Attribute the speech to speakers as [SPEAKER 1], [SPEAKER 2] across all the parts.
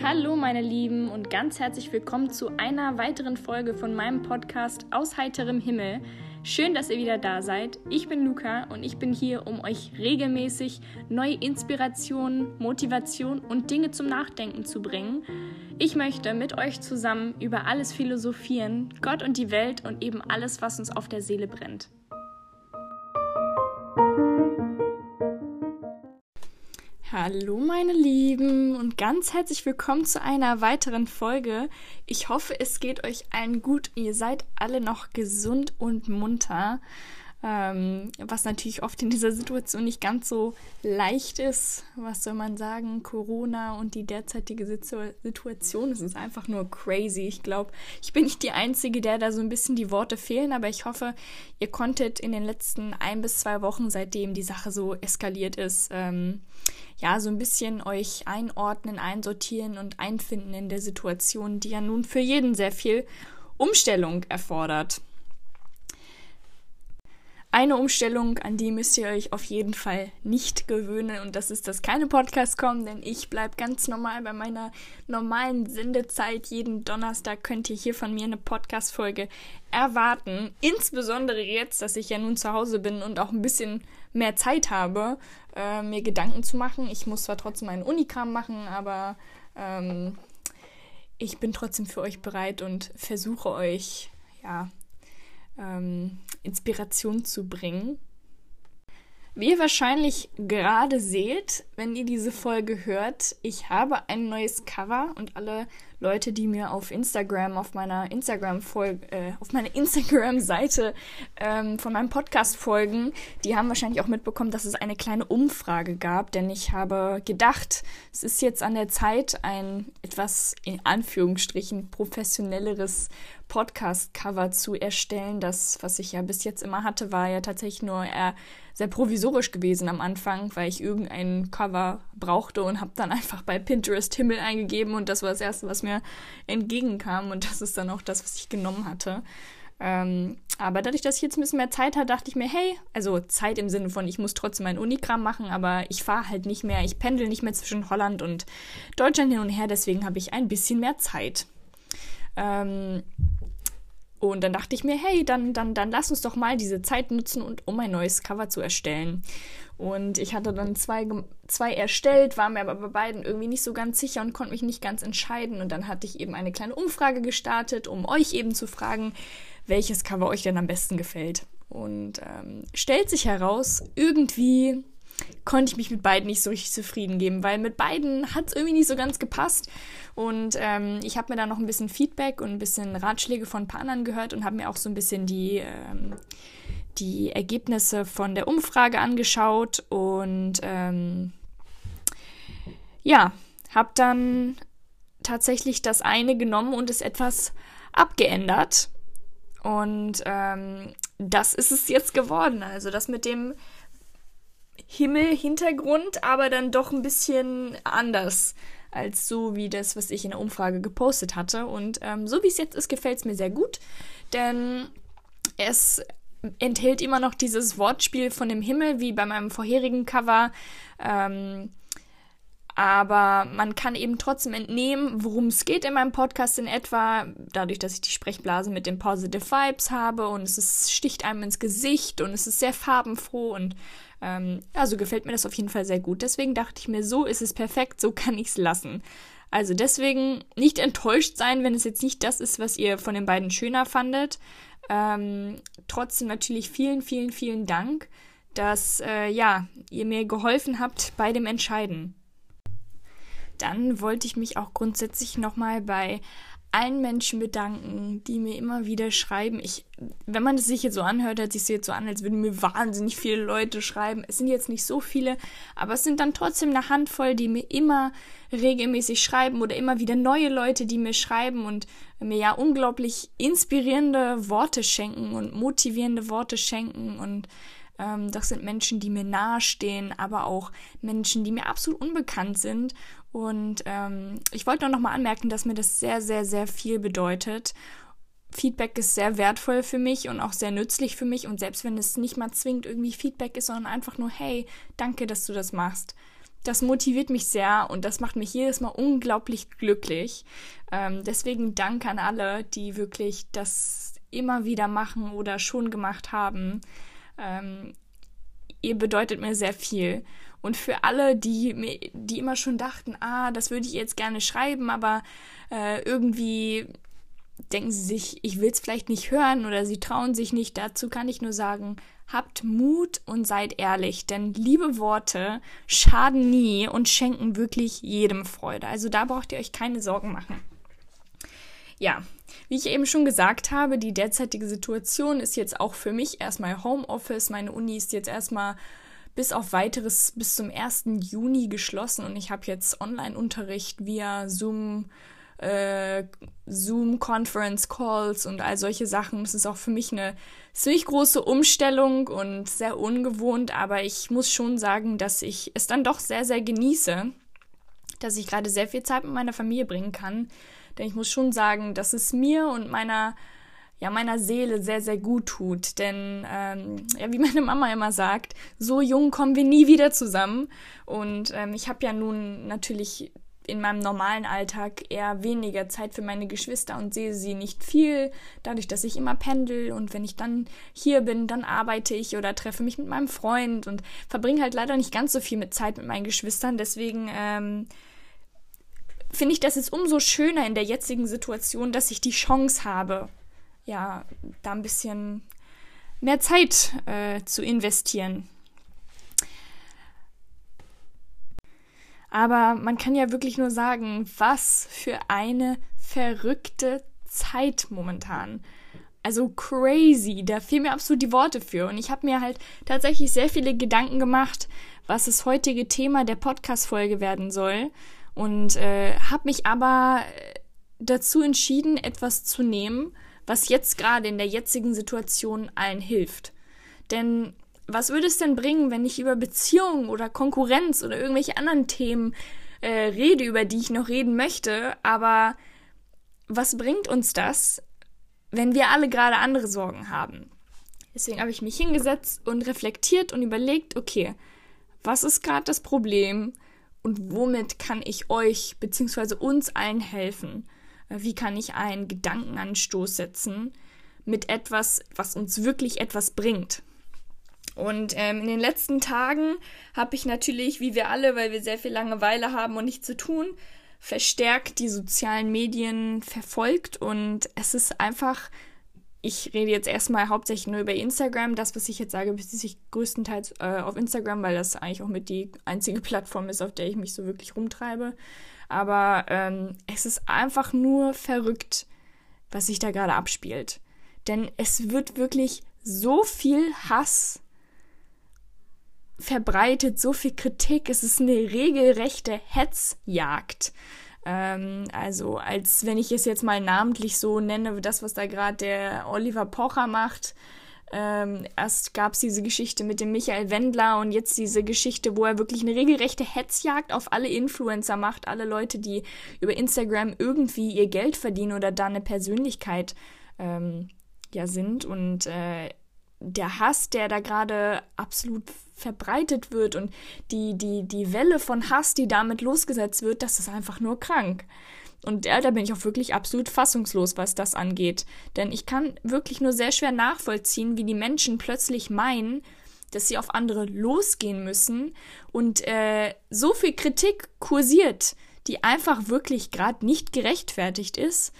[SPEAKER 1] Hallo meine Lieben und ganz herzlich willkommen zu einer weiteren Folge von meinem Podcast Aus heiterem Himmel. Schön, dass ihr wieder da seid. Ich bin Luca und ich bin hier, um euch regelmäßig neue Inspirationen, Motivation und Dinge zum Nachdenken zu bringen. Ich möchte mit euch zusammen über alles philosophieren, Gott und die Welt und eben alles, was uns auf der Seele brennt. Hallo meine Lieben und ganz herzlich willkommen zu einer weiteren Folge. Ich hoffe, es geht euch allen gut. Ihr seid alle noch gesund und munter. Ähm, was natürlich oft in dieser Situation nicht ganz so leicht ist. Was soll man sagen? Corona und die derzeitige Situ Situation, es ist einfach nur crazy. Ich glaube, ich bin nicht die Einzige, der da so ein bisschen die Worte fehlen, aber ich hoffe, ihr konntet in den letzten ein bis zwei Wochen, seitdem die Sache so eskaliert ist, ähm, ja, so ein bisschen euch einordnen, einsortieren und einfinden in der Situation, die ja nun für jeden sehr viel Umstellung erfordert. Eine Umstellung, an die müsst ihr euch auf jeden Fall nicht gewöhnen und das ist, dass keine Podcasts kommen, denn ich bleibe ganz normal bei meiner normalen Sendezeit. Jeden Donnerstag könnt ihr hier von mir eine Podcast-Folge erwarten. Insbesondere jetzt, dass ich ja nun zu Hause bin und auch ein bisschen mehr Zeit habe, äh, mir Gedanken zu machen. Ich muss zwar trotzdem meinen Unikram machen, aber ähm, ich bin trotzdem für euch bereit und versuche euch, ja, ähm, Inspiration zu bringen. Wie ihr wahrscheinlich gerade seht, wenn ihr diese Folge hört, ich habe ein neues Cover und alle Leute, die mir auf Instagram, auf meiner Instagram-Folge, äh, auf meiner Instagram-Seite ähm, von meinem Podcast folgen, die haben wahrscheinlich auch mitbekommen, dass es eine kleine Umfrage gab, denn ich habe gedacht, es ist jetzt an der Zeit, ein etwas in Anführungsstrichen professionelleres Podcast-Cover zu erstellen. Das, was ich ja bis jetzt immer hatte, war ja tatsächlich nur eher sehr provisorisch gewesen am Anfang, weil ich irgendein Cover brauchte und habe dann einfach bei Pinterest Himmel eingegeben und das war das erste, was mir entgegenkam und das ist dann auch das, was ich genommen hatte. Ähm, aber dadurch, dass ich jetzt ein bisschen mehr Zeit hatte, dachte ich mir, hey, also Zeit im Sinne von, ich muss trotzdem mein Unikram machen, aber ich fahre halt nicht mehr, ich pendel nicht mehr zwischen Holland und Deutschland hin und her, deswegen habe ich ein bisschen mehr Zeit. Ähm, und dann dachte ich mir, hey, dann, dann, dann lass uns doch mal diese Zeit nutzen, und, um ein neues Cover zu erstellen. Und ich hatte dann zwei, zwei erstellt, war mir aber bei beiden irgendwie nicht so ganz sicher und konnte mich nicht ganz entscheiden. Und dann hatte ich eben eine kleine Umfrage gestartet, um euch eben zu fragen, welches Cover euch denn am besten gefällt. Und ähm, stellt sich heraus, irgendwie konnte ich mich mit beiden nicht so richtig zufrieden geben, weil mit beiden hat es irgendwie nicht so ganz gepasst. Und ähm, ich habe mir da noch ein bisschen Feedback und ein bisschen Ratschläge von ein paar anderen gehört und habe mir auch so ein bisschen die, ähm, die Ergebnisse von der Umfrage angeschaut und ähm, ja, habe dann tatsächlich das eine genommen und es etwas abgeändert. Und ähm, das ist es jetzt geworden. Also das mit dem Himmel-Hintergrund, aber dann doch ein bisschen anders als so wie das, was ich in der Umfrage gepostet hatte. Und ähm, so wie es jetzt ist, gefällt es mir sehr gut, denn es enthält immer noch dieses Wortspiel von dem Himmel, wie bei meinem vorherigen Cover. Ähm, aber man kann eben trotzdem entnehmen, worum es geht in meinem Podcast in etwa, dadurch, dass ich die Sprechblase mit den Positive Vibes habe und es ist, sticht einem ins Gesicht und es ist sehr farbenfroh und ähm, also gefällt mir das auf jeden Fall sehr gut. Deswegen dachte ich mir, so ist es perfekt, so kann ich es lassen. Also deswegen nicht enttäuscht sein, wenn es jetzt nicht das ist, was ihr von den beiden schöner fandet. Ähm, trotzdem natürlich vielen, vielen, vielen Dank, dass äh, ja, ihr mir geholfen habt bei dem Entscheiden dann wollte ich mich auch grundsätzlich nochmal bei allen Menschen bedanken, die mir immer wieder schreiben. Ich, wenn man es sich jetzt so anhört, hört sich es jetzt so an, als würden mir wahnsinnig viele Leute schreiben. Es sind jetzt nicht so viele, aber es sind dann trotzdem eine Handvoll, die mir immer regelmäßig schreiben oder immer wieder neue Leute, die mir schreiben und mir ja unglaublich inspirierende Worte schenken und motivierende Worte schenken und ähm, das sind Menschen, die mir nahestehen, aber auch Menschen, die mir absolut unbekannt sind. Und ähm, ich wollte nur noch mal anmerken, dass mir das sehr, sehr, sehr viel bedeutet. Feedback ist sehr wertvoll für mich und auch sehr nützlich für mich. Und selbst wenn es nicht mal zwingend irgendwie Feedback ist, sondern einfach nur, hey, danke, dass du das machst. das motiviert mich sehr und das macht mich jedes Mal unglaublich glücklich. Ähm, deswegen Dank an alle, die wirklich das immer wieder machen oder schon gemacht haben. Ähm, ihr bedeutet mir sehr viel. Und für alle, die, die immer schon dachten, ah, das würde ich jetzt gerne schreiben, aber äh, irgendwie denken sie sich, ich will es vielleicht nicht hören oder sie trauen sich nicht, dazu kann ich nur sagen, habt Mut und seid ehrlich, denn liebe Worte schaden nie und schenken wirklich jedem Freude. Also da braucht ihr euch keine Sorgen machen. Ja, wie ich eben schon gesagt habe, die derzeitige Situation ist jetzt auch für mich erstmal Homeoffice. Meine Uni ist jetzt erstmal bis auf weiteres bis zum 1. Juni geschlossen und ich habe jetzt Online-Unterricht via Zoom, äh, Zoom Conference Calls und all solche Sachen. Das ist auch für mich eine ziemlich große Umstellung und sehr ungewohnt, aber ich muss schon sagen, dass ich es dann doch sehr, sehr genieße, dass ich gerade sehr viel Zeit mit meiner Familie bringen kann. Denn ich muss schon sagen, dass es mir und meiner ja meiner Seele sehr, sehr gut tut. Denn, ähm, ja, wie meine Mama immer sagt, so jung kommen wir nie wieder zusammen. Und ähm, ich habe ja nun natürlich in meinem normalen Alltag eher weniger Zeit für meine Geschwister und sehe sie nicht viel, dadurch, dass ich immer pendel und wenn ich dann hier bin, dann arbeite ich oder treffe mich mit meinem Freund und verbringe halt leider nicht ganz so viel mit Zeit mit meinen Geschwistern. Deswegen ähm, finde ich das jetzt umso schöner in der jetzigen Situation, dass ich die Chance habe, ja, da ein bisschen mehr Zeit äh, zu investieren. Aber man kann ja wirklich nur sagen, was für eine verrückte Zeit momentan. Also crazy, da fehlen mir absolut die Worte für. Und ich habe mir halt tatsächlich sehr viele Gedanken gemacht, was das heutige Thema der Podcast-Folge werden soll. Und äh, habe mich aber dazu entschieden, etwas zu nehmen, was jetzt gerade in der jetzigen Situation allen hilft. Denn was würde es denn bringen, wenn ich über Beziehungen oder Konkurrenz oder irgendwelche anderen Themen äh, rede, über die ich noch reden möchte, aber was bringt uns das, wenn wir alle gerade andere Sorgen haben? Deswegen habe ich mich hingesetzt und reflektiert und überlegt, okay, was ist gerade das Problem und womit kann ich euch bzw. uns allen helfen? Wie kann ich einen Gedankenanstoß setzen mit etwas, was uns wirklich etwas bringt. Und ähm, in den letzten Tagen habe ich natürlich, wie wir alle, weil wir sehr viel Langeweile haben und nichts zu tun, verstärkt die sozialen Medien verfolgt und es ist einfach, ich rede jetzt erstmal hauptsächlich nur über Instagram. Das, was ich jetzt sage, bezieht sich größtenteils äh, auf Instagram, weil das eigentlich auch mit die einzige Plattform ist, auf der ich mich so wirklich rumtreibe. Aber ähm, es ist einfach nur verrückt, was sich da gerade abspielt. Denn es wird wirklich so viel Hass verbreitet, so viel Kritik. Es ist eine regelrechte Hetzjagd. Ähm, also, als wenn ich es jetzt mal namentlich so nenne, das, was da gerade der Oliver Pocher macht, ähm, erst gab es diese Geschichte mit dem Michael Wendler und jetzt diese Geschichte, wo er wirklich eine regelrechte Hetzjagd auf alle Influencer macht, alle Leute, die über Instagram irgendwie ihr Geld verdienen oder da eine Persönlichkeit ähm, ja sind. Und äh, der Hass, der da gerade absolut verbreitet wird und die, die, die Welle von Hass, die damit losgesetzt wird, das ist einfach nur krank. Und ja, da bin ich auch wirklich absolut fassungslos, was das angeht. Denn ich kann wirklich nur sehr schwer nachvollziehen, wie die Menschen plötzlich meinen, dass sie auf andere losgehen müssen und äh, so viel Kritik kursiert, die einfach wirklich gerade nicht gerechtfertigt ist.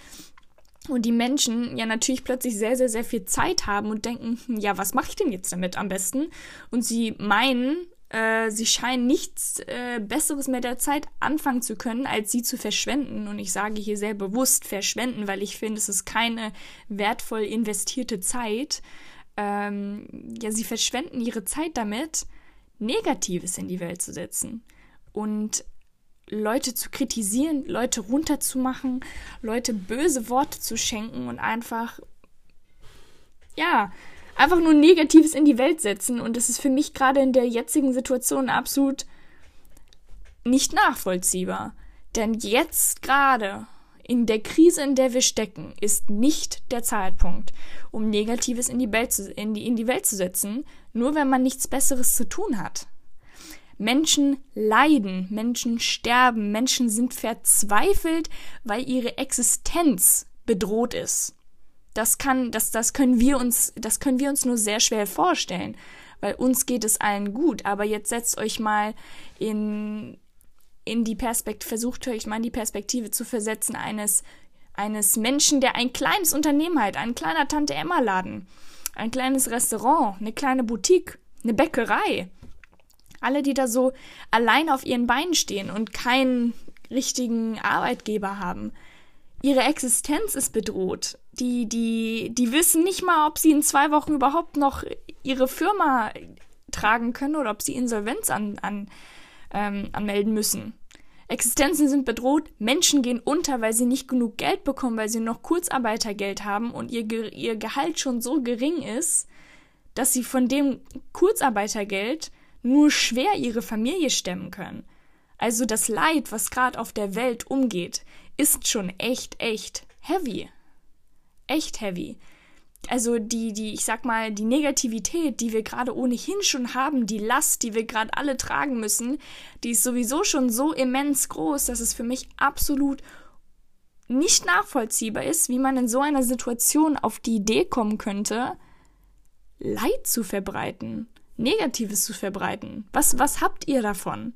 [SPEAKER 1] Und die Menschen ja natürlich plötzlich sehr, sehr, sehr viel Zeit haben und denken, hm, ja, was mache ich denn jetzt damit am besten? Und sie meinen, äh, sie scheinen nichts äh, Besseres mehr der Zeit anfangen zu können, als sie zu verschwenden. Und ich sage hier sehr bewusst verschwenden, weil ich finde, es ist keine wertvoll investierte Zeit. Ähm, ja, sie verschwenden ihre Zeit damit, Negatives in die Welt zu setzen. Und Leute zu kritisieren, Leute runterzumachen, Leute böse Worte zu schenken und einfach, ja, einfach nur Negatives in die Welt setzen. Und das ist für mich gerade in der jetzigen Situation absolut nicht nachvollziehbar. Denn jetzt gerade in der Krise, in der wir stecken, ist nicht der Zeitpunkt, um Negatives in die, Welt zu, in die, in die Welt zu setzen, nur wenn man nichts Besseres zu tun hat. Menschen leiden, Menschen sterben, Menschen sind verzweifelt, weil ihre Existenz bedroht ist. Das kann, das, das können wir uns, das können wir uns nur sehr schwer vorstellen, weil uns geht es allen gut. Aber jetzt setzt euch mal in, in die Perspektive, versucht euch mal in die Perspektive zu versetzen eines, eines Menschen, der ein kleines Unternehmen hat, ein kleiner Tante-Emma-Laden, ein kleines Restaurant, eine kleine Boutique, eine Bäckerei. Alle, die da so allein auf ihren Beinen stehen und keinen richtigen Arbeitgeber haben. Ihre Existenz ist bedroht. Die, die, die wissen nicht mal, ob sie in zwei Wochen überhaupt noch ihre Firma tragen können oder ob sie Insolvenz an, an, ähm, anmelden müssen. Existenzen sind bedroht, Menschen gehen unter, weil sie nicht genug Geld bekommen, weil sie noch Kurzarbeitergeld haben und ihr, ihr Gehalt schon so gering ist, dass sie von dem Kurzarbeitergeld nur schwer ihre Familie stemmen können. Also das Leid, was gerade auf der Welt umgeht, ist schon echt, echt heavy. Echt heavy. Also die, die, ich sag mal, die Negativität, die wir gerade ohnehin schon haben, die Last, die wir gerade alle tragen müssen, die ist sowieso schon so immens groß, dass es für mich absolut nicht nachvollziehbar ist, wie man in so einer Situation auf die Idee kommen könnte, Leid zu verbreiten, Negatives zu verbreiten. Was, was habt ihr davon?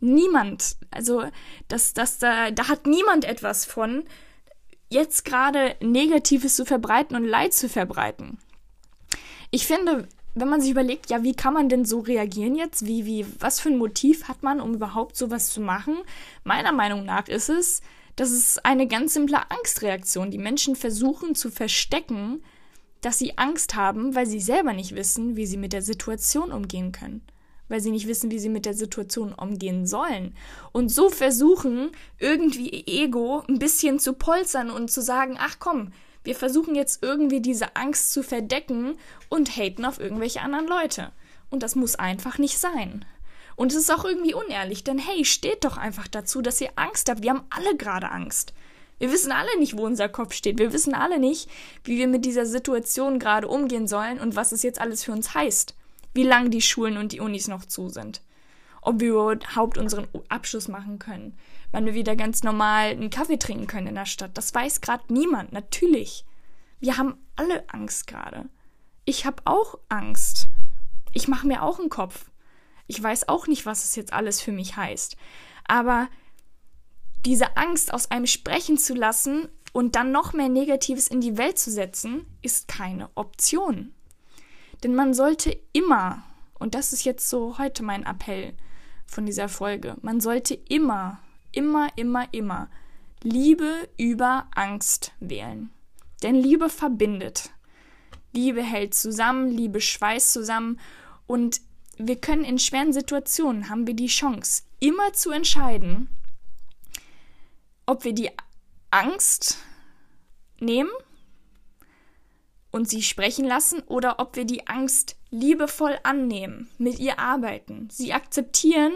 [SPEAKER 1] Niemand. Also, das, das, da, da hat niemand etwas von, jetzt gerade Negatives zu verbreiten und Leid zu verbreiten. Ich finde, wenn man sich überlegt, ja, wie kann man denn so reagieren jetzt? Wie, wie, was für ein Motiv hat man, um überhaupt sowas zu machen? Meiner Meinung nach ist es, das ist eine ganz simple Angstreaktion. Die Menschen versuchen zu verstecken, dass sie Angst haben, weil sie selber nicht wissen, wie sie mit der Situation umgehen können. Weil sie nicht wissen, wie sie mit der Situation umgehen sollen. Und so versuchen, irgendwie Ego ein bisschen zu polstern und zu sagen, ach komm, wir versuchen jetzt irgendwie diese Angst zu verdecken und haten auf irgendwelche anderen Leute. Und das muss einfach nicht sein. Und es ist auch irgendwie unehrlich, denn hey, steht doch einfach dazu, dass ihr Angst habt. Wir haben alle gerade Angst. Wir wissen alle nicht, wo unser Kopf steht. Wir wissen alle nicht, wie wir mit dieser Situation gerade umgehen sollen und was es jetzt alles für uns heißt. Wie lange die Schulen und die Unis noch zu sind. Ob wir überhaupt unseren Abschluss machen können. Wann wir wieder ganz normal einen Kaffee trinken können in der Stadt. Das weiß gerade niemand. Natürlich. Wir haben alle Angst gerade. Ich habe auch Angst. Ich mache mir auch einen Kopf. Ich weiß auch nicht, was es jetzt alles für mich heißt. Aber diese Angst aus einem sprechen zu lassen und dann noch mehr Negatives in die Welt zu setzen, ist keine Option. Denn man sollte immer, und das ist jetzt so heute mein Appell von dieser Folge, man sollte immer, immer, immer, immer Liebe über Angst wählen. Denn Liebe verbindet. Liebe hält zusammen, Liebe schweißt zusammen und wir können in schweren Situationen haben wir die Chance, immer zu entscheiden, ob wir die Angst nehmen und sie sprechen lassen oder ob wir die Angst liebevoll annehmen, mit ihr arbeiten, sie akzeptieren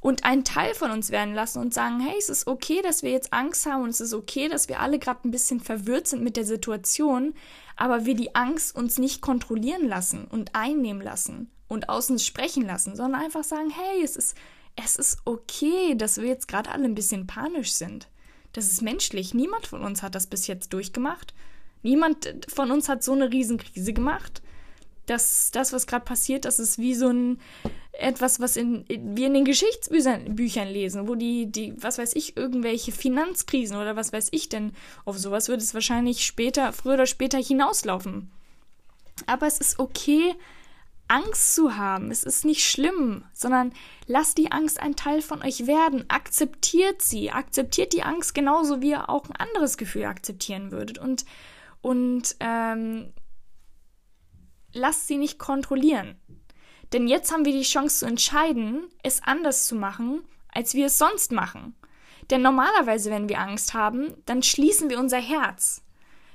[SPEAKER 1] und ein Teil von uns werden lassen und sagen, hey, es ist okay, dass wir jetzt Angst haben und es ist okay, dass wir alle gerade ein bisschen verwirrt sind mit der Situation, aber wir die Angst uns nicht kontrollieren lassen und einnehmen lassen und aus uns sprechen lassen, sondern einfach sagen, hey, es ist es ist okay, dass wir jetzt gerade alle ein bisschen panisch sind. Das ist menschlich. Niemand von uns hat das bis jetzt durchgemacht. Niemand von uns hat so eine Riesenkrise gemacht. Das, das was gerade passiert, das ist wie so ein etwas, was in, wir in den Geschichtsbüchern Büchern lesen, wo die, die, was weiß ich, irgendwelche Finanzkrisen oder was weiß ich denn, auf sowas wird es wahrscheinlich später, früher oder später hinauslaufen. Aber es ist okay, Angst zu haben. Es ist nicht schlimm, sondern lasst die Angst ein Teil von euch werden. Akzeptiert sie. Akzeptiert die Angst genauso, wie ihr auch ein anderes Gefühl akzeptieren würdet. Und, und ähm, lasst sie nicht kontrollieren. Denn jetzt haben wir die Chance zu entscheiden, es anders zu machen, als wir es sonst machen. Denn normalerweise, wenn wir Angst haben, dann schließen wir unser Herz.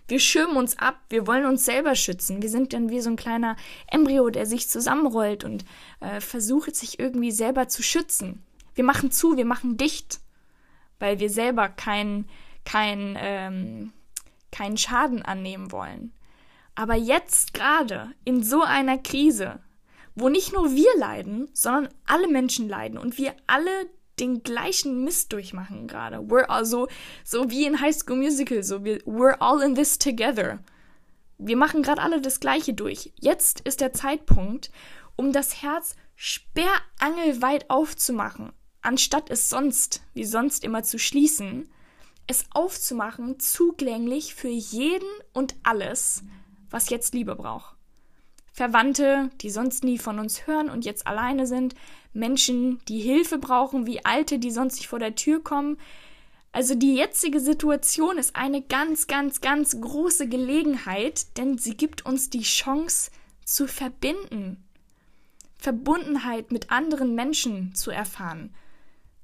[SPEAKER 1] Wir schirmen uns ab, wir wollen uns selber schützen. Wir sind dann wie so ein kleiner Embryo, der sich zusammenrollt und äh, versucht, sich irgendwie selber zu schützen. Wir machen zu, wir machen dicht, weil wir selber keinen kein, ähm, keinen Schaden annehmen wollen. Aber jetzt gerade in so einer Krise wo nicht nur wir leiden, sondern alle Menschen leiden und wir alle den gleichen Mist durchmachen gerade. We're also so wie in High School Musical, so wir we're all in this together. Wir machen gerade alle das gleiche durch. Jetzt ist der Zeitpunkt, um das Herz sperrangelweit aufzumachen, anstatt es sonst, wie sonst immer zu schließen, es aufzumachen, zugänglich für jeden und alles, was jetzt Liebe braucht. Verwandte, die sonst nie von uns hören und jetzt alleine sind, Menschen, die Hilfe brauchen, wie Alte, die sonst nicht vor der Tür kommen. Also die jetzige Situation ist eine ganz, ganz, ganz große Gelegenheit, denn sie gibt uns die Chance zu verbinden, Verbundenheit mit anderen Menschen zu erfahren,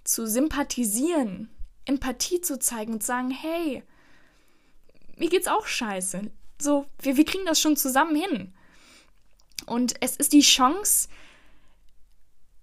[SPEAKER 1] zu sympathisieren, Empathie zu zeigen und sagen, hey, mir geht's auch scheiße. So, wir, wir kriegen das schon zusammen hin. Und es ist die Chance,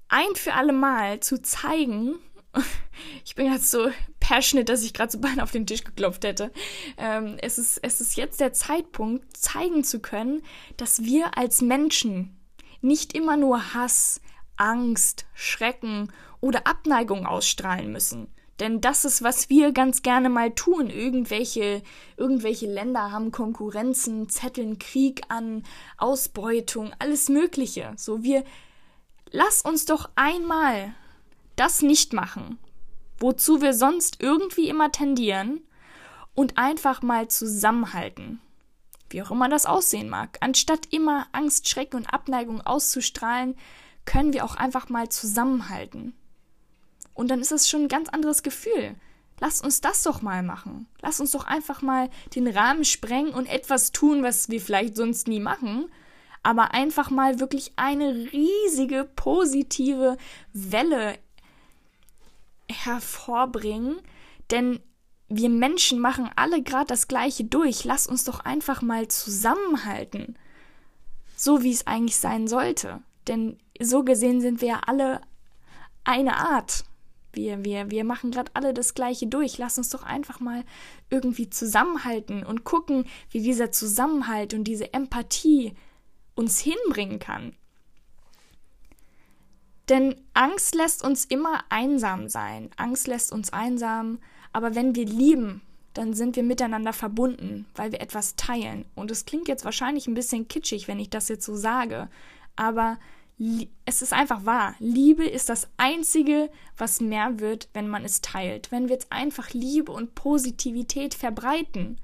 [SPEAKER 1] ein für alle Mal zu zeigen, ich bin gerade so passionate, dass ich gerade so beinahe auf den Tisch geklopft hätte. Ähm, es, ist, es ist jetzt der Zeitpunkt, zeigen zu können, dass wir als Menschen nicht immer nur Hass, Angst, Schrecken oder Abneigung ausstrahlen müssen. Denn das ist, was wir ganz gerne mal tun. Irgendwelche, irgendwelche Länder haben Konkurrenzen, zetteln Krieg an, Ausbeutung, alles Mögliche. So, wir, lass uns doch einmal das nicht machen, wozu wir sonst irgendwie immer tendieren, und einfach mal zusammenhalten. Wie auch immer das aussehen mag. Anstatt immer Angst, Schrecken und Abneigung auszustrahlen, können wir auch einfach mal zusammenhalten. Und dann ist es schon ein ganz anderes Gefühl. Lass uns das doch mal machen. Lass uns doch einfach mal den Rahmen sprengen und etwas tun, was wir vielleicht sonst nie machen, aber einfach mal wirklich eine riesige positive Welle hervorbringen, denn wir Menschen machen alle gerade das Gleiche durch. Lass uns doch einfach mal zusammenhalten. So wie es eigentlich sein sollte. Denn so gesehen sind wir ja alle eine Art. Wir, wir, wir machen gerade alle das Gleiche durch. Lass uns doch einfach mal irgendwie zusammenhalten und gucken, wie dieser Zusammenhalt und diese Empathie uns hinbringen kann. Denn Angst lässt uns immer einsam sein. Angst lässt uns einsam. Aber wenn wir lieben, dann sind wir miteinander verbunden, weil wir etwas teilen. Und es klingt jetzt wahrscheinlich ein bisschen kitschig, wenn ich das jetzt so sage. Aber es ist einfach wahr. Liebe ist das Einzige, was mehr wird, wenn man es teilt. Wenn wir jetzt einfach Liebe und Positivität verbreiten.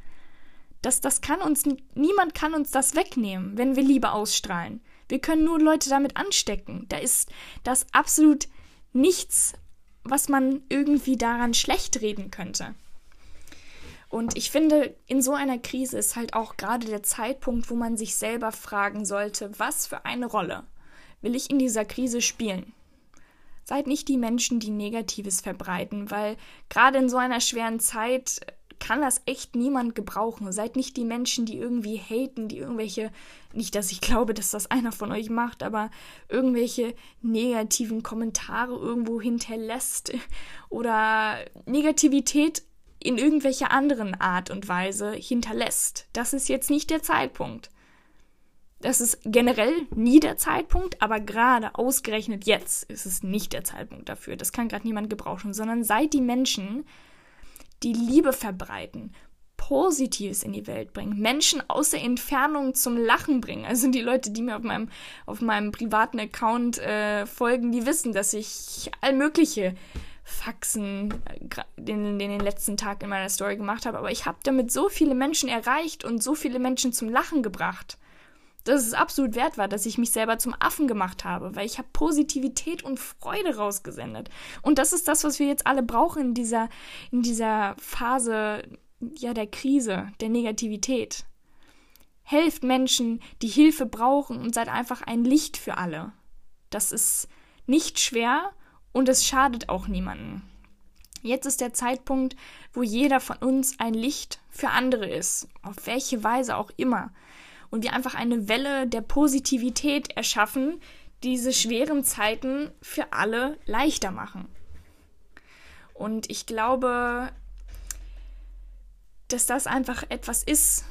[SPEAKER 1] Das, das kann uns, niemand kann uns das wegnehmen, wenn wir Liebe ausstrahlen. Wir können nur Leute damit anstecken. Da ist das absolut nichts, was man irgendwie daran schlecht reden könnte. Und ich finde, in so einer Krise ist halt auch gerade der Zeitpunkt, wo man sich selber fragen sollte, was für eine Rolle will ich in dieser Krise spielen? Seid nicht die Menschen, die Negatives verbreiten, weil gerade in so einer schweren Zeit kann das echt niemand gebrauchen. Seid nicht die Menschen, die irgendwie haten, die irgendwelche, nicht, dass ich glaube, dass das einer von euch macht, aber irgendwelche negativen Kommentare irgendwo hinterlässt oder Negativität in irgendwelcher anderen Art und Weise hinterlässt. Das ist jetzt nicht der Zeitpunkt. Das ist generell nie der Zeitpunkt, aber gerade ausgerechnet jetzt ist es nicht der Zeitpunkt dafür. Das kann gerade niemand gebrauchen, sondern seid die Menschen, die Liebe verbreiten, Positives in die Welt bringen, Menschen aus der Entfernung zum Lachen bringen. Also die Leute, die mir auf meinem, auf meinem privaten Account äh, folgen, die wissen, dass ich all mögliche Faxen in, in den letzten Tag in meiner Story gemacht habe. Aber ich habe damit so viele Menschen erreicht und so viele Menschen zum Lachen gebracht dass es absolut wert war, dass ich mich selber zum Affen gemacht habe, weil ich habe Positivität und Freude rausgesendet. Und das ist das, was wir jetzt alle brauchen in dieser, in dieser Phase ja, der Krise, der Negativität. Helft Menschen, die Hilfe brauchen und seid einfach ein Licht für alle. Das ist nicht schwer und es schadet auch niemanden. Jetzt ist der Zeitpunkt, wo jeder von uns ein Licht für andere ist, auf welche Weise auch immer und wir einfach eine Welle der Positivität erschaffen, diese schweren Zeiten für alle leichter machen. Und ich glaube, dass das einfach etwas ist,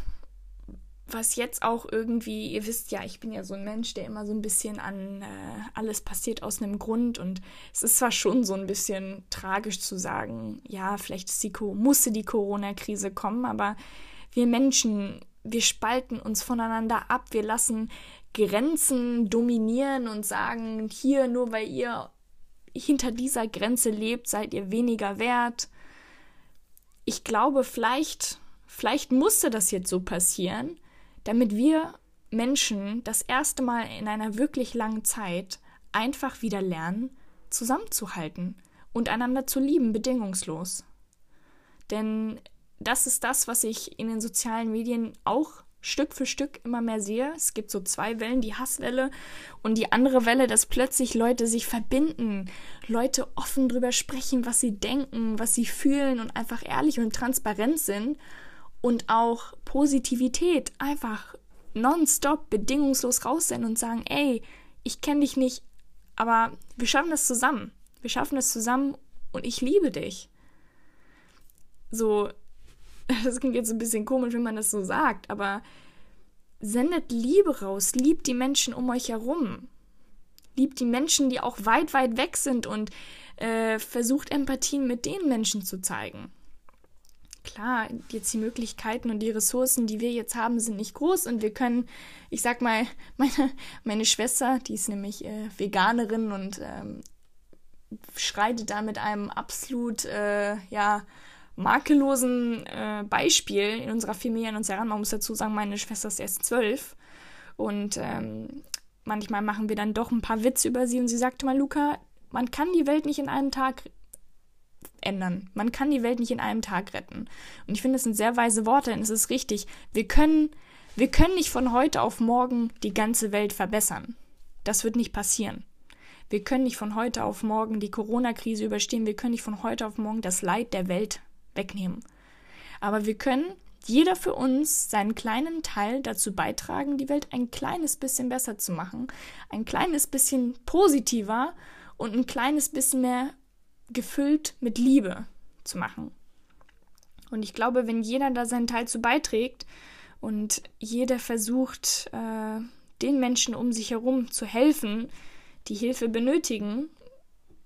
[SPEAKER 1] was jetzt auch irgendwie, ihr wisst ja, ich bin ja so ein Mensch, der immer so ein bisschen an äh, alles passiert aus einem Grund und es ist zwar schon so ein bisschen tragisch zu sagen, ja, vielleicht die, musste die Corona-Krise kommen, aber wir Menschen, wir spalten uns voneinander ab, wir lassen Grenzen dominieren und sagen, hier, nur weil ihr hinter dieser Grenze lebt, seid ihr weniger wert. Ich glaube, vielleicht, vielleicht musste das jetzt so passieren, damit wir Menschen das erste Mal in einer wirklich langen Zeit einfach wieder lernen, zusammenzuhalten und einander zu lieben, bedingungslos. Denn das ist das, was ich in den sozialen Medien auch Stück für Stück immer mehr sehe. Es gibt so zwei Wellen, die Hasswelle und die andere Welle, dass plötzlich Leute sich verbinden, Leute offen drüber sprechen, was sie denken, was sie fühlen und einfach ehrlich und transparent sind und auch Positivität einfach nonstop bedingungslos raussenden und sagen, ey, ich kenne dich nicht, aber wir schaffen das zusammen. Wir schaffen das zusammen und ich liebe dich. So, das klingt jetzt ein bisschen komisch, wenn man das so sagt, aber sendet Liebe raus, liebt die Menschen um euch herum. Liebt die Menschen, die auch weit, weit weg sind und äh, versucht Empathien mit den Menschen zu zeigen. Klar, jetzt die Möglichkeiten und die Ressourcen, die wir jetzt haben, sind nicht groß und wir können, ich sag mal, meine, meine Schwester, die ist nämlich äh, Veganerin und ähm, schreitet da mit einem absolut, äh, ja, makellosen äh, Beispiel in unserer Familie an uns heran. Man muss dazu sagen, meine Schwester ist erst zwölf und ähm, manchmal machen wir dann doch ein paar Witze über sie und sie sagte mal, Luca, man kann die Welt nicht in einem Tag ändern. Man kann die Welt nicht in einem Tag retten. Und ich finde, das sind sehr weise Worte, denn es ist richtig. Wir können, wir können nicht von heute auf morgen die ganze Welt verbessern. Das wird nicht passieren. Wir können nicht von heute auf morgen die Corona-Krise überstehen. Wir können nicht von heute auf morgen das Leid der Welt wegnehmen. Aber wir können jeder für uns seinen kleinen Teil dazu beitragen, die Welt ein kleines bisschen besser zu machen, ein kleines bisschen positiver und ein kleines bisschen mehr gefüllt mit Liebe zu machen. Und ich glaube, wenn jeder da seinen Teil zu beiträgt und jeder versucht, äh, den Menschen um sich herum zu helfen, die Hilfe benötigen,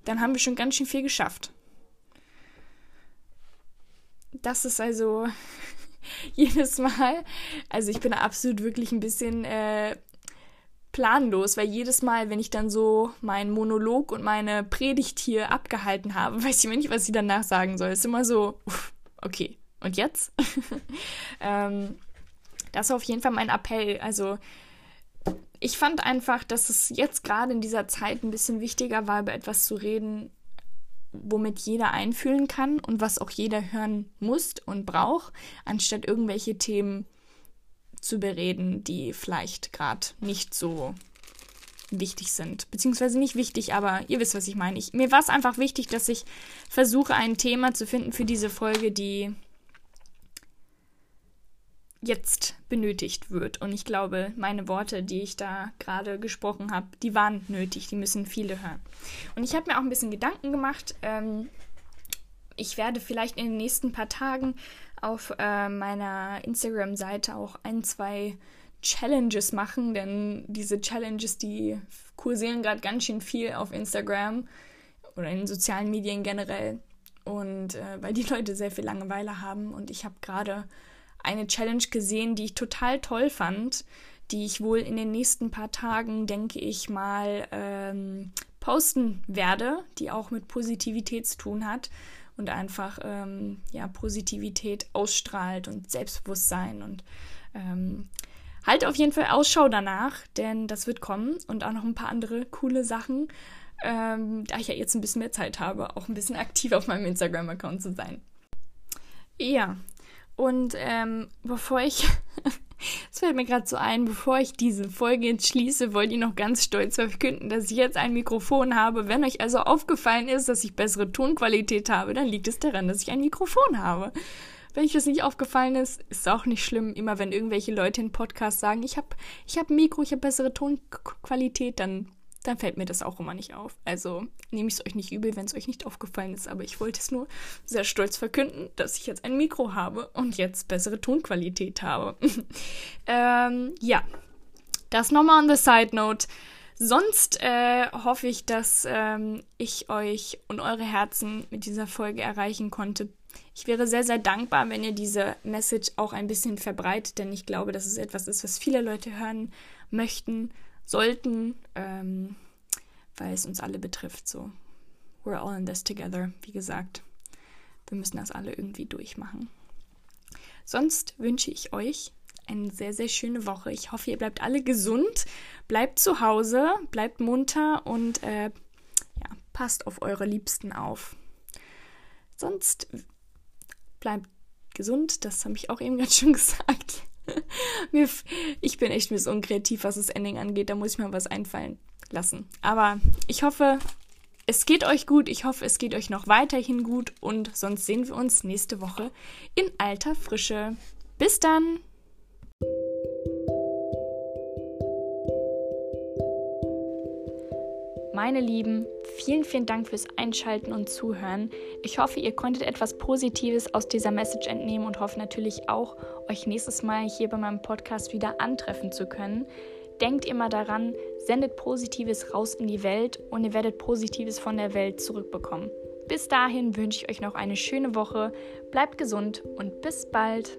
[SPEAKER 1] dann haben wir schon ganz schön viel geschafft. Das ist also jedes Mal, also ich bin absolut wirklich ein bisschen äh, planlos, weil jedes Mal, wenn ich dann so meinen Monolog und meine Predigt hier abgehalten habe, weiß ich immer nicht, was ich danach sagen soll. Es ist immer so, okay, und jetzt? ähm, das ist auf jeden Fall mein Appell. Also ich fand einfach, dass es jetzt gerade in dieser Zeit ein bisschen wichtiger war, über etwas zu reden, womit jeder einfühlen kann und was auch jeder hören muss und braucht, anstatt irgendwelche Themen zu bereden, die vielleicht gerade nicht so wichtig sind. Beziehungsweise nicht wichtig, aber ihr wisst, was ich meine. Ich, mir war es einfach wichtig, dass ich versuche, ein Thema zu finden für diese Folge, die jetzt benötigt wird. Und ich glaube, meine Worte, die ich da gerade gesprochen habe, die waren nötig. Die müssen viele hören. Und ich habe mir auch ein bisschen Gedanken gemacht. Ähm, ich werde vielleicht in den nächsten paar Tagen auf äh, meiner Instagram-Seite auch ein, zwei Challenges machen, denn diese Challenges, die kursieren gerade ganz schön viel auf Instagram oder in sozialen Medien generell. Und äh, weil die Leute sehr viel Langeweile haben. Und ich habe gerade eine Challenge gesehen, die ich total toll fand, die ich wohl in den nächsten paar Tagen, denke ich mal, ähm, posten werde, die auch mit Positivität zu tun hat und einfach ähm, ja, Positivität ausstrahlt und Selbstbewusstsein und ähm, halt auf jeden Fall Ausschau danach, denn das wird kommen und auch noch ein paar andere coole Sachen, ähm, da ich ja jetzt ein bisschen mehr Zeit habe, auch ein bisschen aktiv auf meinem Instagram-Account zu sein. Ja, und ähm, bevor ich Es fällt mir gerade so ein, bevor ich diese Folge jetzt schließe, wollte ich noch ganz stolz verkünden, dass ich jetzt ein Mikrofon habe. Wenn euch also aufgefallen ist, dass ich bessere Tonqualität habe, dann liegt es daran, dass ich ein Mikrofon habe. Wenn euch das nicht aufgefallen ist, ist auch nicht schlimm. Immer wenn irgendwelche Leute in Podcast sagen, ich habe ich hab Mikro, ich habe bessere Tonqualität, dann dann fällt mir das auch immer nicht auf. Also nehme ich es euch nicht übel, wenn es euch nicht aufgefallen ist, aber ich wollte es nur sehr stolz verkünden, dass ich jetzt ein Mikro habe und jetzt bessere Tonqualität habe. ähm, ja, das nochmal on the side note. Sonst äh, hoffe ich, dass ähm, ich euch und eure Herzen mit dieser Folge erreichen konnte. Ich wäre sehr, sehr dankbar, wenn ihr diese Message auch ein bisschen verbreitet, denn ich glaube, dass es etwas ist, was viele Leute hören möchten, sollten, ähm, weil es uns alle betrifft. So, we're all in this together, wie gesagt. Wir müssen das alle irgendwie durchmachen. Sonst wünsche ich euch eine sehr, sehr schöne Woche. Ich hoffe, ihr bleibt alle gesund, bleibt zu Hause, bleibt munter und äh, ja, passt auf eure Liebsten auf. Sonst bleibt gesund, das habe ich auch eben gerade schon gesagt. ich bin echt ein bisschen unkreativ, was das Ending angeht. Da muss ich mir was einfallen lassen. Aber ich hoffe, es geht euch gut. Ich hoffe, es geht euch noch weiterhin gut. Und sonst sehen wir uns nächste Woche in alter Frische. Bis dann! Meine Lieben, vielen, vielen Dank fürs Einschalten und Zuhören. Ich hoffe, ihr konntet etwas Positives aus dieser Message entnehmen und hoffe natürlich auch, euch nächstes Mal hier bei meinem Podcast wieder antreffen zu können. Denkt immer daran, sendet Positives raus in die Welt und ihr werdet Positives von der Welt zurückbekommen. Bis dahin wünsche ich euch noch eine schöne Woche, bleibt gesund und bis bald.